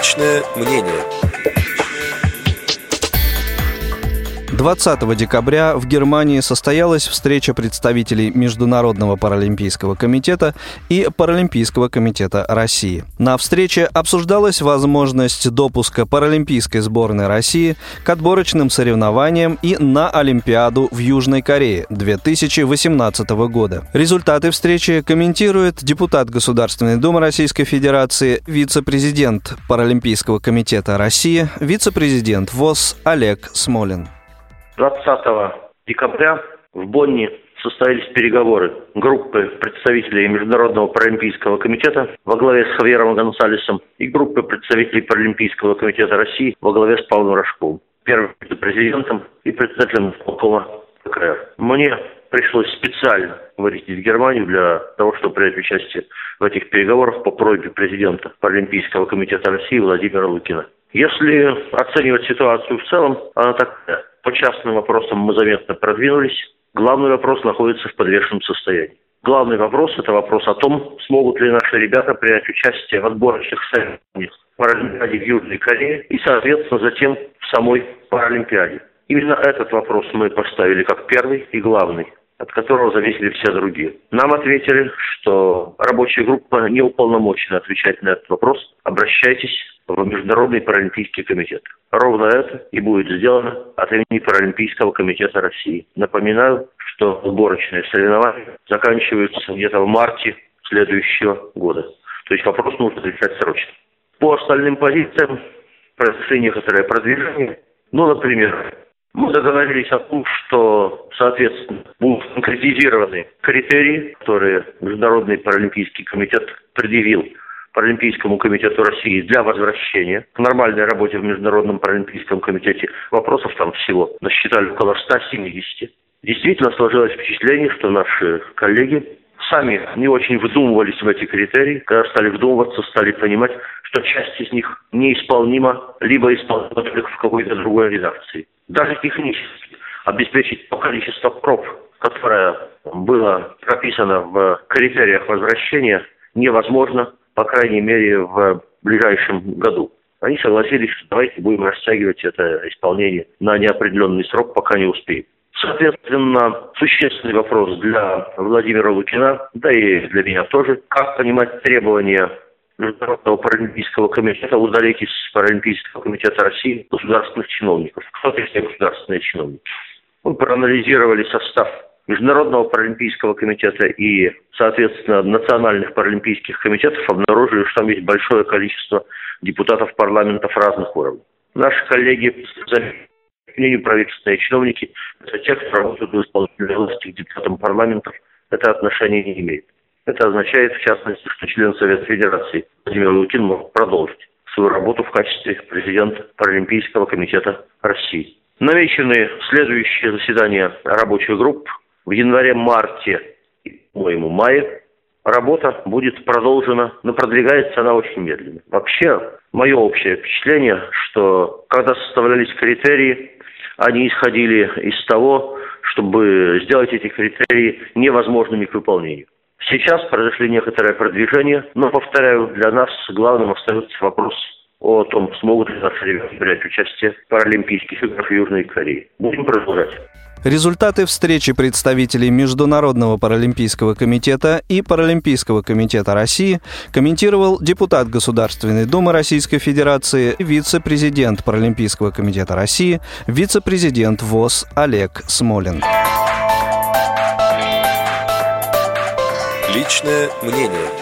Личное мнение. 20 декабря в Германии состоялась встреча представителей Международного паралимпийского комитета и Паралимпийского комитета России. На встрече обсуждалась возможность допуска паралимпийской сборной России к отборочным соревнованиям и на Олимпиаду в Южной Корее 2018 года. Результаты встречи комментирует депутат Государственной Думы Российской Федерации, вице-президент Паралимпийского комитета России, вице-президент ВОЗ Олег Смолин. 20 декабря в Бонне состоялись переговоры группы представителей Международного паралимпийского комитета во главе с Хавьером Гонсалесом и группы представителей Паралимпийского комитета России во главе с Павлом Рожковым, первым президентом и председателем полкома ККР. Мне пришлось специально вылететь в Германию для того, чтобы принять участие в этих переговорах по просьбе президента Паралимпийского комитета России Владимира Лукина. Если оценивать ситуацию в целом, она такая. По частным вопросам мы заметно продвинулись. Главный вопрос находится в подвешенном состоянии. Главный вопрос – это вопрос о том, смогут ли наши ребята принять участие в отборочных соревнованиях Паралимпиаде в Южной Корее и, соответственно, затем в самой Паралимпиаде. Именно этот вопрос мы поставили как первый и главный от которого зависели все другие. Нам ответили, что рабочая группа не уполномочена отвечать на этот вопрос. Обращайтесь в Международный паралимпийский комитет. Ровно это и будет сделано от имени Паралимпийского комитета России. Напоминаю, что сборочные соревнования заканчиваются где-то в марте следующего года. То есть вопрос нужно решать срочно. По остальным позициям произошли некоторое продвижение. Ну, например, мы договорились о том, что, соответственно, будут конкретизированы критерии, которые Международный паралимпийский комитет предъявил Паралимпийскому комитету России для возвращения к нормальной работе в Международном паралимпийском комитете. Вопросов там всего насчитали около 170. Действительно сложилось впечатление, что наши коллеги сами не очень вдумывались в эти критерии. Когда стали вдумываться, стали понимать, что часть из них неисполнима, либо исполнима только в какой-то другой редакции. Даже технически обеспечить то количество проб, которое было прописано в критериях возвращения, невозможно по крайней мере, в ближайшем году. Они согласились, что давайте будем растягивать это исполнение на неопределенный срок, пока не успеем. Соответственно, существенный вопрос для Владимира Лукина, да и для меня тоже, как понимать требования Международного паралимпийского комитета удалить из Паралимпийского комитета России государственных чиновников. Кто такие государственные чиновники? Мы проанализировали состав Международного паралимпийского комитета и, соответственно, национальных паралимпийских комитетов обнаружили, что там есть большое количество депутатов парламентов разных уровней. Наши коллеги, мнению правительственные чиновники, это те, кто работают в исполнительной власти к депутатам парламентов, это отношение не имеет. Это означает, в частности, что член Совета Федерации Владимир Лукин может продолжить свою работу в качестве президента Паралимпийского комитета России. Намечены следующие заседания рабочих групп в январе-марте и, по-моему, мае работа будет продолжена, но продвигается она очень медленно. Вообще, мое общее впечатление, что когда составлялись критерии, они исходили из того, чтобы сделать эти критерии невозможными к выполнению. Сейчас произошли некоторое продвижение, но, повторяю, для нас главным остается вопрос о том, смогут ли наши ребята принять участие в Паралимпийских играх Южной Корее. Будем продолжать. Результаты встречи представителей Международного паралимпийского комитета и Паралимпийского комитета России комментировал депутат Государственной Думы Российской Федерации, вице-президент Паралимпийского комитета России, вице-президент ВОЗ Олег Смолин. Личное мнение.